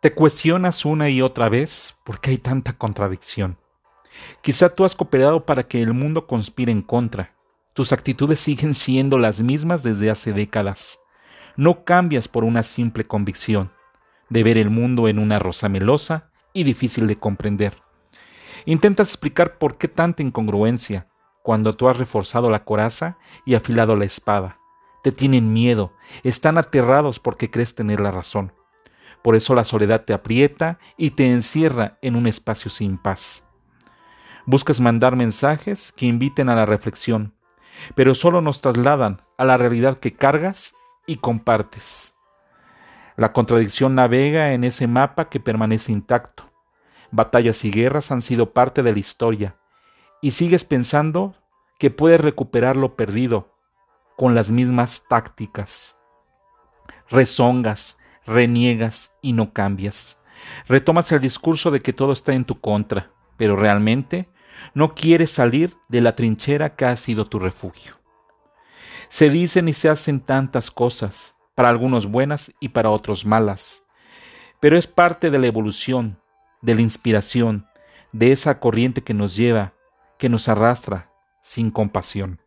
Te cuestionas una y otra vez por qué hay tanta contradicción. Quizá tú has cooperado para que el mundo conspire en contra. Tus actitudes siguen siendo las mismas desde hace décadas. No cambias por una simple convicción de ver el mundo en una rosa melosa y difícil de comprender. Intentas explicar por qué tanta incongruencia cuando tú has reforzado la coraza y afilado la espada. Te tienen miedo, están aterrados porque crees tener la razón. Por eso la soledad te aprieta y te encierra en un espacio sin paz. Buscas mandar mensajes que inviten a la reflexión, pero solo nos trasladan a la realidad que cargas y compartes. La contradicción navega en ese mapa que permanece intacto. Batallas y guerras han sido parte de la historia, y sigues pensando que puedes recuperar lo perdido con las mismas tácticas. Rezongas, reniegas y no cambias. Retomas el discurso de que todo está en tu contra, pero realmente no quieres salir de la trinchera que ha sido tu refugio. Se dicen y se hacen tantas cosas, para algunos buenas y para otros malas, pero es parte de la evolución, de la inspiración, de esa corriente que nos lleva, que nos arrastra sin compasión.